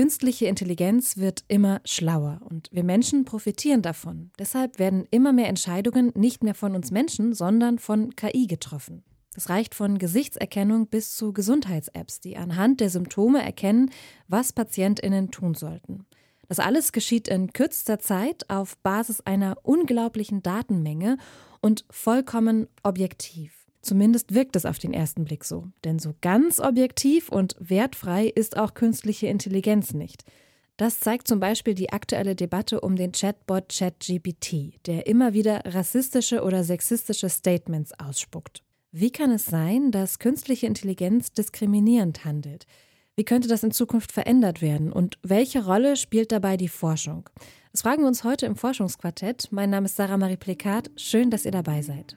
Künstliche Intelligenz wird immer schlauer und wir Menschen profitieren davon. Deshalb werden immer mehr Entscheidungen nicht mehr von uns Menschen, sondern von KI getroffen. Das reicht von Gesichtserkennung bis zu Gesundheits-Apps, die anhand der Symptome erkennen, was Patientinnen tun sollten. Das alles geschieht in kürzester Zeit auf Basis einer unglaublichen Datenmenge und vollkommen objektiv. Zumindest wirkt es auf den ersten Blick so. Denn so ganz objektiv und wertfrei ist auch künstliche Intelligenz nicht. Das zeigt zum Beispiel die aktuelle Debatte um den Chatbot ChatGPT, der immer wieder rassistische oder sexistische Statements ausspuckt. Wie kann es sein, dass künstliche Intelligenz diskriminierend handelt? Wie könnte das in Zukunft verändert werden? Und welche Rolle spielt dabei die Forschung? Das fragen wir uns heute im Forschungsquartett. Mein Name ist Sarah Marie Plekat. Schön, dass ihr dabei seid.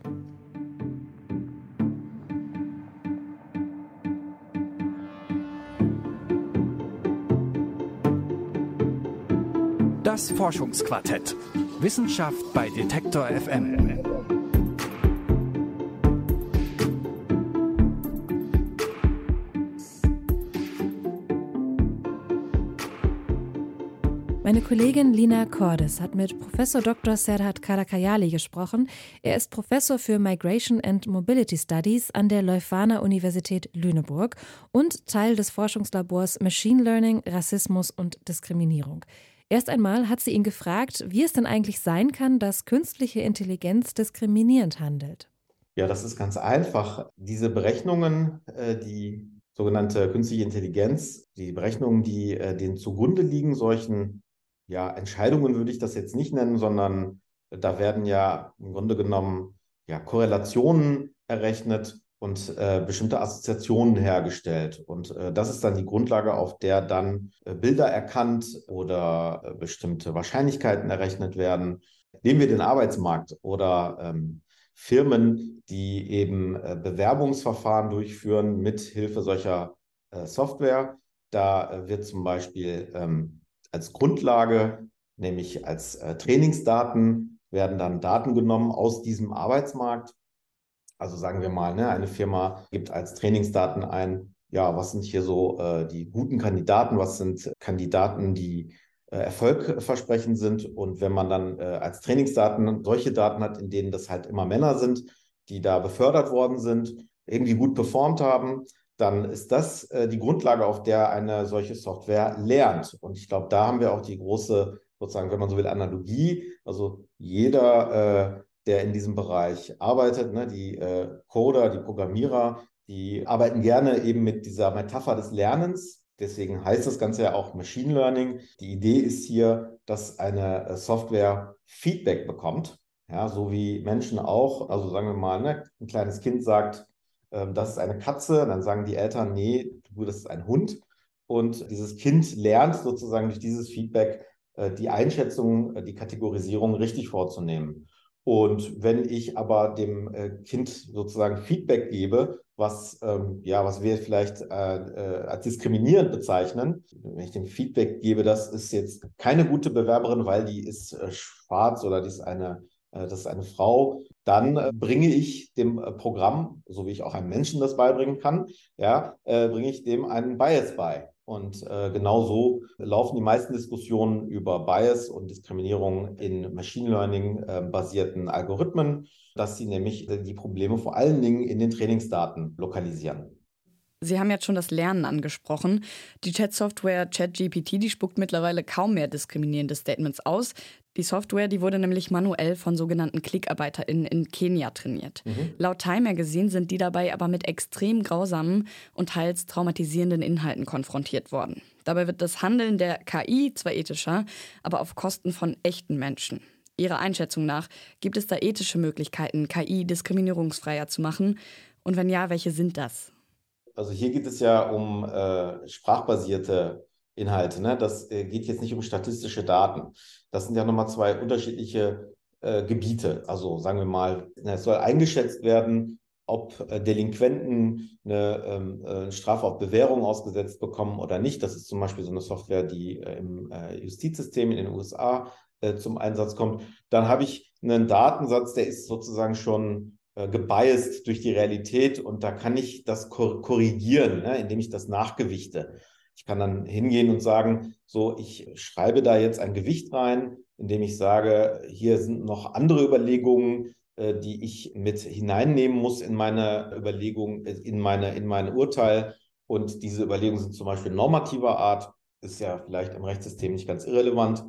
Das Forschungsquartett. Wissenschaft bei Detektor FM. Meine Kollegin Lina Cordes hat mit Professor Dr. Serhat Karakayali gesprochen. Er ist Professor für Migration and Mobility Studies an der Leuphana Universität Lüneburg und Teil des Forschungslabors Machine Learning, Rassismus und Diskriminierung. Erst einmal hat sie ihn gefragt, wie es denn eigentlich sein kann, dass künstliche Intelligenz diskriminierend handelt. Ja, das ist ganz einfach. Diese Berechnungen, äh, die sogenannte künstliche Intelligenz, die Berechnungen, die äh, denen zugrunde liegen, solchen ja, Entscheidungen würde ich das jetzt nicht nennen, sondern da werden ja im Grunde genommen ja, Korrelationen errechnet und äh, bestimmte Assoziationen hergestellt. Und äh, das ist dann die Grundlage, auf der dann äh, Bilder erkannt oder äh, bestimmte Wahrscheinlichkeiten errechnet werden. Nehmen wir den Arbeitsmarkt oder ähm, Firmen, die eben äh, Bewerbungsverfahren durchführen mit Hilfe solcher äh, Software. Da wird zum Beispiel ähm, als Grundlage, nämlich als Trainingsdaten, werden dann Daten genommen aus diesem Arbeitsmarkt also sagen wir mal, ne, eine Firma gibt als Trainingsdaten ein, ja, was sind hier so äh, die guten Kandidaten, was sind Kandidaten, die äh, erfolgversprechend sind. Und wenn man dann äh, als Trainingsdaten solche Daten hat, in denen das halt immer Männer sind, die da befördert worden sind, irgendwie gut performt haben, dann ist das äh, die Grundlage, auf der eine solche Software lernt. Und ich glaube, da haben wir auch die große, sozusagen, wenn man so will, Analogie. Also jeder äh, der in diesem Bereich arbeitet. Ne? Die äh, Coder, die Programmierer, die arbeiten gerne eben mit dieser Metapher des Lernens. Deswegen heißt das Ganze ja auch Machine Learning. Die Idee ist hier, dass eine äh, Software Feedback bekommt. Ja, so wie Menschen auch, also sagen wir mal, ne, ein kleines Kind sagt, äh, das ist eine Katze, dann sagen die Eltern, nee, du, das ist ein Hund. Und dieses Kind lernt sozusagen durch dieses Feedback äh, die Einschätzung, äh, die Kategorisierung richtig vorzunehmen. Und wenn ich aber dem äh, Kind sozusagen Feedback gebe, was, ähm, ja, was wir vielleicht äh, äh, als diskriminierend bezeichnen, wenn ich dem Feedback gebe, das ist jetzt keine gute Bewerberin, weil die ist äh, schwarz oder die ist eine, äh, das ist eine Frau, dann bringe ich dem Programm, so wie ich auch einem Menschen das beibringen kann, ja, bringe ich dem einen Bias bei. Und äh, genau so laufen die meisten Diskussionen über Bias und Diskriminierung in Machine Learning-basierten äh, Algorithmen, dass sie nämlich die Probleme vor allen Dingen in den Trainingsdaten lokalisieren. Sie haben jetzt schon das Lernen angesprochen. Die Chat-Software ChatGPT, die spuckt mittlerweile kaum mehr diskriminierende Statements aus. Die Software, die wurde nämlich manuell von sogenannten KlickarbeiterInnen in Kenia trainiert. Mhm. Laut Time Magazine sind die dabei aber mit extrem grausamen und teils traumatisierenden Inhalten konfrontiert worden. Dabei wird das Handeln der KI zwar ethischer, aber auf Kosten von echten Menschen. Ihrer Einschätzung nach, gibt es da ethische Möglichkeiten, KI diskriminierungsfreier zu machen? Und wenn ja, welche sind das? also hier geht es ja um äh, sprachbasierte Inhalte. Ne? Das äh, geht jetzt nicht um statistische Daten. Das sind ja nochmal zwei unterschiedliche äh, Gebiete. Also sagen wir mal, es soll eingeschätzt werden, ob äh, Delinquenten eine, ähm, eine Strafe auf Bewährung ausgesetzt bekommen oder nicht. Das ist zum Beispiel so eine Software, die äh, im äh, Justizsystem in den USA zum Einsatz kommt. Dann habe ich einen Datensatz, der ist sozusagen schon äh, gebiased durch die Realität und da kann ich das korrigieren, ne, indem ich das nachgewichte. Ich kann dann hingehen und sagen, so, ich schreibe da jetzt ein Gewicht rein, indem ich sage, hier sind noch andere Überlegungen, äh, die ich mit hineinnehmen muss in meine Überlegung, in meine, in mein Urteil. Und diese Überlegungen sind zum Beispiel normativer Art, ist ja vielleicht im Rechtssystem nicht ganz irrelevant.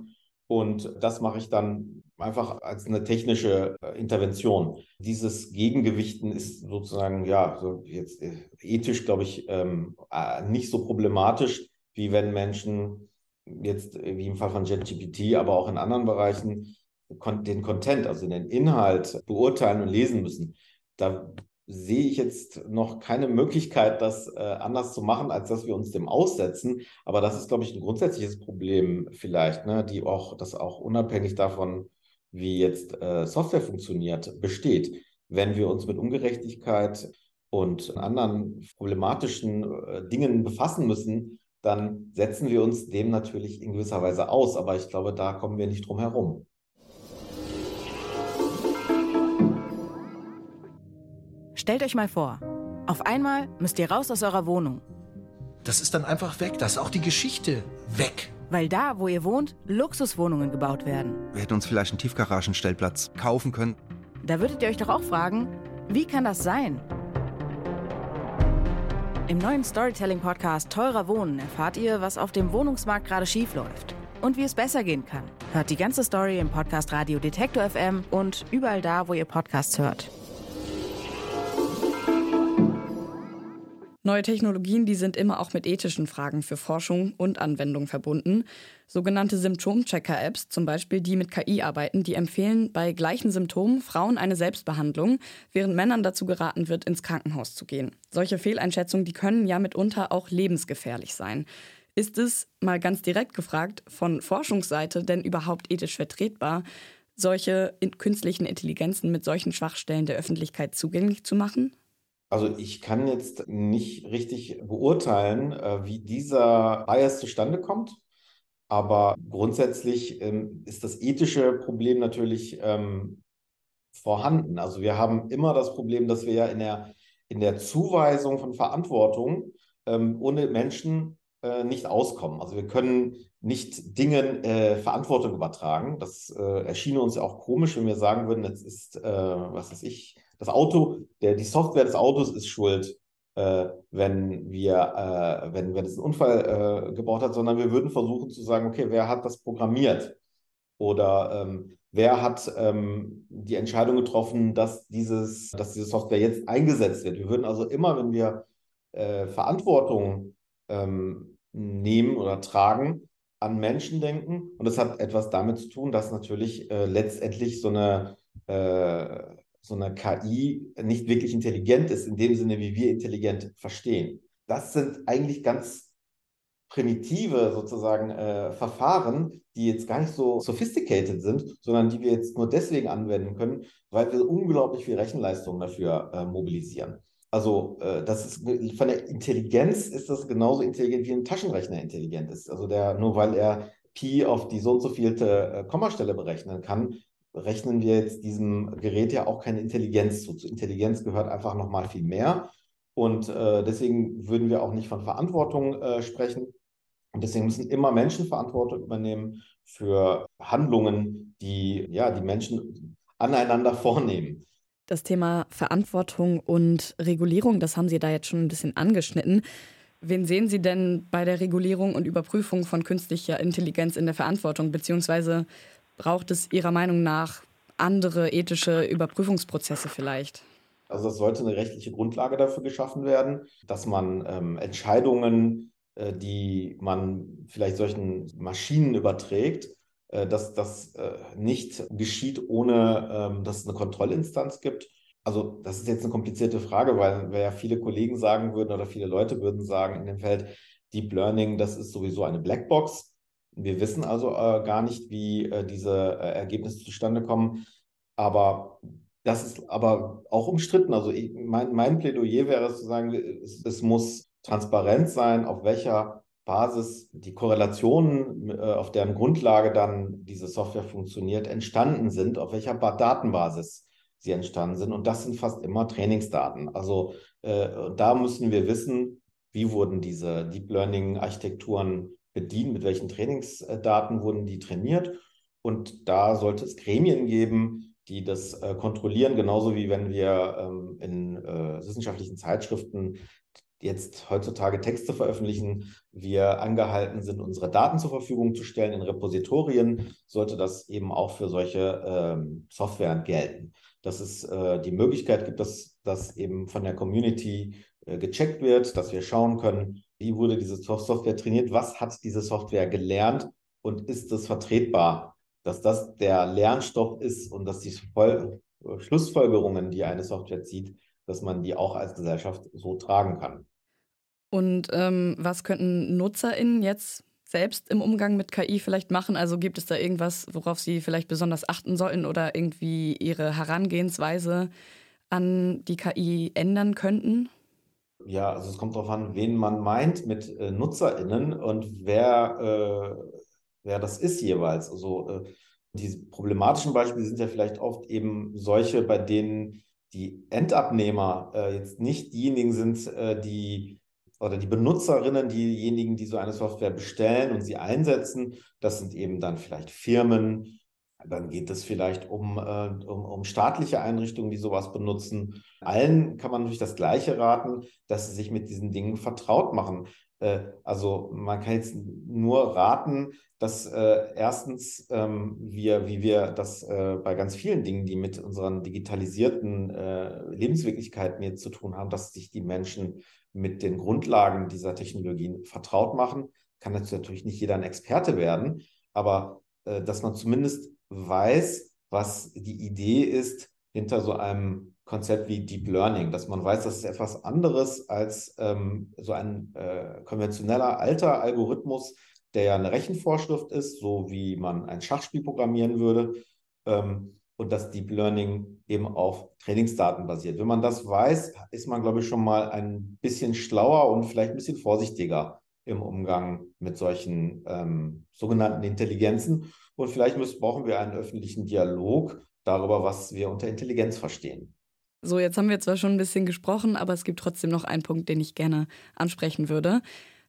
Und das mache ich dann einfach als eine technische äh, Intervention. Dieses Gegengewichten ist sozusagen, ja, so jetzt äh, ethisch, glaube ich, ähm, äh, nicht so problematisch, wie wenn Menschen jetzt, wie im Fall von JetGPT, aber auch in anderen Bereichen, den Content, also den Inhalt beurteilen und lesen müssen. Da sehe ich jetzt noch keine Möglichkeit, das anders zu machen, als dass wir uns dem aussetzen. Aber das ist, glaube ich, ein grundsätzliches Problem vielleicht, ne, die auch, das auch unabhängig davon, wie jetzt äh, Software funktioniert, besteht. Wenn wir uns mit Ungerechtigkeit und anderen problematischen äh, Dingen befassen müssen, dann setzen wir uns dem natürlich in gewisser Weise aus. Aber ich glaube, da kommen wir nicht drum herum. Stellt euch mal vor, auf einmal müsst ihr raus aus eurer Wohnung. Das ist dann einfach weg, da ist auch die Geschichte weg. Weil da, wo ihr wohnt, Luxuswohnungen gebaut werden. Wir hätten uns vielleicht einen Tiefgaragenstellplatz kaufen können. Da würdet ihr euch doch auch fragen, wie kann das sein? Im neuen Storytelling-Podcast Teurer Wohnen erfahrt ihr, was auf dem Wohnungsmarkt gerade schief läuft und wie es besser gehen kann. Hört die ganze Story im Podcast Radio Detektor FM und überall da, wo ihr Podcasts hört. Neue Technologien, die sind immer auch mit ethischen Fragen für Forschung und Anwendung verbunden. Sogenannte Symptomchecker-Apps, zum Beispiel die mit KI arbeiten, die empfehlen bei gleichen Symptomen Frauen eine Selbstbehandlung, während Männern dazu geraten wird, ins Krankenhaus zu gehen. Solche Fehleinschätzungen, die können ja mitunter auch lebensgefährlich sein. Ist es, mal ganz direkt gefragt, von Forschungsseite denn überhaupt ethisch vertretbar, solche künstlichen Intelligenzen mit solchen Schwachstellen der Öffentlichkeit zugänglich zu machen? Also ich kann jetzt nicht richtig beurteilen, äh, wie dieser Bias zustande kommt. Aber grundsätzlich ähm, ist das ethische Problem natürlich ähm, vorhanden. Also wir haben immer das Problem, dass wir ja in der, in der Zuweisung von Verantwortung ähm, ohne Menschen äh, nicht auskommen. Also wir können nicht Dingen äh, Verantwortung übertragen. Das äh, erschien uns ja auch komisch, wenn wir sagen würden, jetzt ist, äh, was weiß ich, das Auto, der, die Software des Autos ist schuld, äh, wenn wir, äh, wenn, wenn es einen Unfall äh, gebaut hat, sondern wir würden versuchen zu sagen, okay, wer hat das programmiert? Oder ähm, wer hat ähm, die Entscheidung getroffen, dass, dieses, dass diese Software jetzt eingesetzt wird? Wir würden also immer, wenn wir äh, Verantwortung ähm, nehmen oder tragen, an Menschen denken. Und das hat etwas damit zu tun, dass natürlich äh, letztendlich so eine äh, so eine KI nicht wirklich intelligent ist, in dem Sinne, wie wir intelligent verstehen. Das sind eigentlich ganz primitive sozusagen äh, Verfahren, die jetzt gar nicht so sophisticated sind, sondern die wir jetzt nur deswegen anwenden können, weil wir unglaublich viel Rechenleistung dafür äh, mobilisieren. Also äh, das ist von der Intelligenz ist das genauso intelligent wie ein Taschenrechner intelligent ist. Also der nur weil er Pi auf die so und so vielte äh, Kommastelle berechnen kann, rechnen wir jetzt diesem Gerät ja auch keine Intelligenz zu. Zu Intelligenz gehört einfach nochmal viel mehr. Und äh, deswegen würden wir auch nicht von Verantwortung äh, sprechen. Und deswegen müssen immer Menschen Verantwortung übernehmen für Handlungen, die ja die Menschen aneinander vornehmen. Das Thema Verantwortung und Regulierung, das haben Sie da jetzt schon ein bisschen angeschnitten. Wen sehen Sie denn bei der Regulierung und Überprüfung von künstlicher Intelligenz in der Verantwortung, beziehungsweise braucht es Ihrer Meinung nach andere ethische Überprüfungsprozesse vielleicht? Also es sollte eine rechtliche Grundlage dafür geschaffen werden, dass man ähm, Entscheidungen, äh, die man vielleicht solchen Maschinen überträgt, äh, dass das äh, nicht geschieht, ohne ähm, dass es eine Kontrollinstanz gibt. Also das ist jetzt eine komplizierte Frage, weil, weil ja viele Kollegen sagen würden oder viele Leute würden sagen in dem Feld, Deep Learning, das ist sowieso eine Blackbox. Wir wissen also äh, gar nicht, wie äh, diese äh, Ergebnisse zustande kommen. Aber das ist aber auch umstritten. Also ich, mein, mein, Plädoyer wäre es zu sagen, es, es, muss transparent sein, auf welcher Basis die Korrelationen, äh, auf deren Grundlage dann diese Software funktioniert, entstanden sind, auf welcher Datenbasis sie entstanden sind. Und das sind fast immer Trainingsdaten. Also äh, da müssen wir wissen, wie wurden diese Deep Learning-Architekturen bedient, mit welchen Trainingsdaten wurden die trainiert. Und da sollte es Gremien geben, die das äh, kontrollieren, genauso wie wenn wir ähm, in äh, wissenschaftlichen Zeitschriften jetzt heutzutage Texte veröffentlichen, wir angehalten sind, unsere Daten zur Verfügung zu stellen in Repositorien, sollte das eben auch für solche ähm, Software gelten. Dass es äh, die Möglichkeit gibt, dass das eben von der Community äh, gecheckt wird, dass wir schauen können, wie wurde diese Software trainiert, was hat diese Software gelernt und ist es vertretbar, dass das der Lernstoff ist und dass die Voll Schlussfolgerungen, die eine Software zieht, dass man die auch als Gesellschaft so tragen kann. Und ähm, was könnten NutzerInnen jetzt selbst im Umgang mit KI vielleicht machen? Also gibt es da irgendwas, worauf sie vielleicht besonders achten sollten oder irgendwie ihre Herangehensweise an die KI ändern könnten? Ja, also es kommt darauf an, wen man meint mit äh, NutzerInnen und wer, äh, wer das ist jeweils. Also äh, diese problematischen Beispiele sind ja vielleicht oft eben solche, bei denen die Endabnehmer äh, jetzt nicht diejenigen sind, äh, die oder die Benutzerinnen, diejenigen, die so eine Software bestellen und sie einsetzen. Das sind eben dann vielleicht Firmen, dann geht es vielleicht um, äh, um, um, staatliche Einrichtungen, die sowas benutzen. Allen kann man natürlich das Gleiche raten, dass sie sich mit diesen Dingen vertraut machen. Äh, also man kann jetzt nur raten, dass äh, erstens ähm, wir, wie wir das äh, bei ganz vielen Dingen, die mit unseren digitalisierten äh, Lebenswirklichkeiten jetzt zu tun haben, dass sich die Menschen mit den Grundlagen dieser Technologien vertraut machen. Kann natürlich nicht jeder ein Experte werden, aber äh, dass man zumindest weiß, was die Idee ist hinter so einem Konzept wie Deep Learning, dass man weiß, das ist etwas anderes als ähm, so ein äh, konventioneller alter Algorithmus, der ja eine Rechenvorschrift ist, so wie man ein Schachspiel programmieren würde. Ähm, und dass Deep Learning eben auf Trainingsdaten basiert. Wenn man das weiß, ist man, glaube ich, schon mal ein bisschen schlauer und vielleicht ein bisschen vorsichtiger im Umgang mit solchen ähm, sogenannten Intelligenzen. Und vielleicht müssen, brauchen wir einen öffentlichen Dialog darüber, was wir unter Intelligenz verstehen. So, jetzt haben wir zwar schon ein bisschen gesprochen, aber es gibt trotzdem noch einen Punkt, den ich gerne ansprechen würde.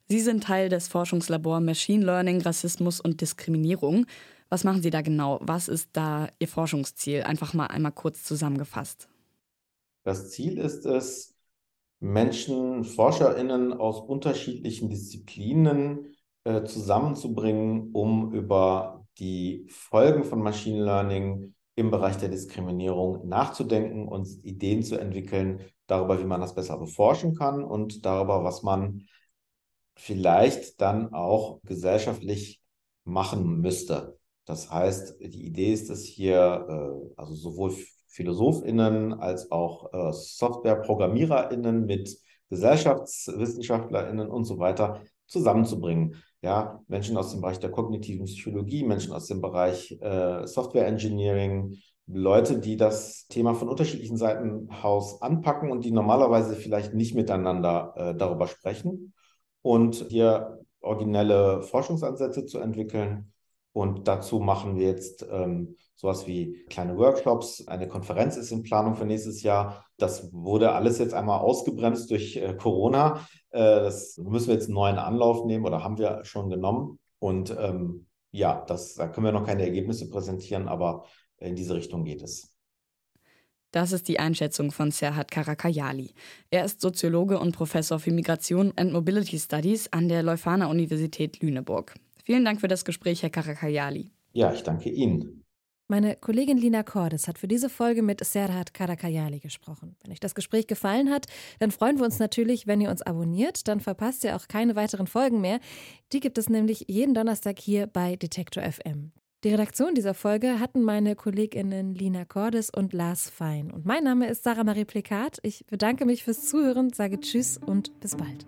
Sie sind Teil des Forschungslabors Machine Learning, Rassismus und Diskriminierung. Was machen Sie da genau? Was ist da Ihr Forschungsziel? Einfach mal einmal kurz zusammengefasst. Das Ziel ist es, Menschen, ForscherInnen aus unterschiedlichen Disziplinen äh, zusammenzubringen, um über die Folgen von Machine Learning im Bereich der Diskriminierung nachzudenken und Ideen zu entwickeln darüber, wie man das besser beforschen kann und darüber, was man vielleicht dann auch gesellschaftlich machen müsste. Das heißt, die Idee ist es hier, äh, also sowohl PhilosophInnen als auch äh, SoftwareprogrammiererInnen mit GesellschaftswissenschaftlerInnen und so weiter zusammenzubringen. Ja, Menschen aus dem Bereich der kognitiven Psychologie, Menschen aus dem Bereich äh, Software Engineering, Leute, die das Thema von unterschiedlichen Seiten Haus anpacken und die normalerweise vielleicht nicht miteinander äh, darüber sprechen und hier originelle Forschungsansätze zu entwickeln und dazu machen wir jetzt ähm, sowas wie kleine Workshops. Eine Konferenz ist in Planung für nächstes Jahr. Das wurde alles jetzt einmal ausgebremst durch äh, Corona. Äh, das müssen wir jetzt einen neuen Anlauf nehmen oder haben wir schon genommen. Und ähm, ja, das, da können wir noch keine Ergebnisse präsentieren, aber in diese Richtung geht es. Das ist die Einschätzung von Serhat Karakayali. Er ist Soziologe und Professor für Migration and Mobility Studies an der Leuphana Universität Lüneburg. Vielen Dank für das Gespräch, Herr Karakayali. Ja, ich danke Ihnen. Meine Kollegin Lina Cordes hat für diese Folge mit Serhat Karakayali gesprochen. Wenn euch das Gespräch gefallen hat, dann freuen wir uns natürlich, wenn ihr uns abonniert. Dann verpasst ihr auch keine weiteren Folgen mehr. Die gibt es nämlich jeden Donnerstag hier bei Detektor FM. Die Redaktion dieser Folge hatten meine KollegInnen Lina Cordes und Lars Fein. Und mein Name ist Sarah Marie Plikat. Ich bedanke mich fürs Zuhören, sage Tschüss und bis bald.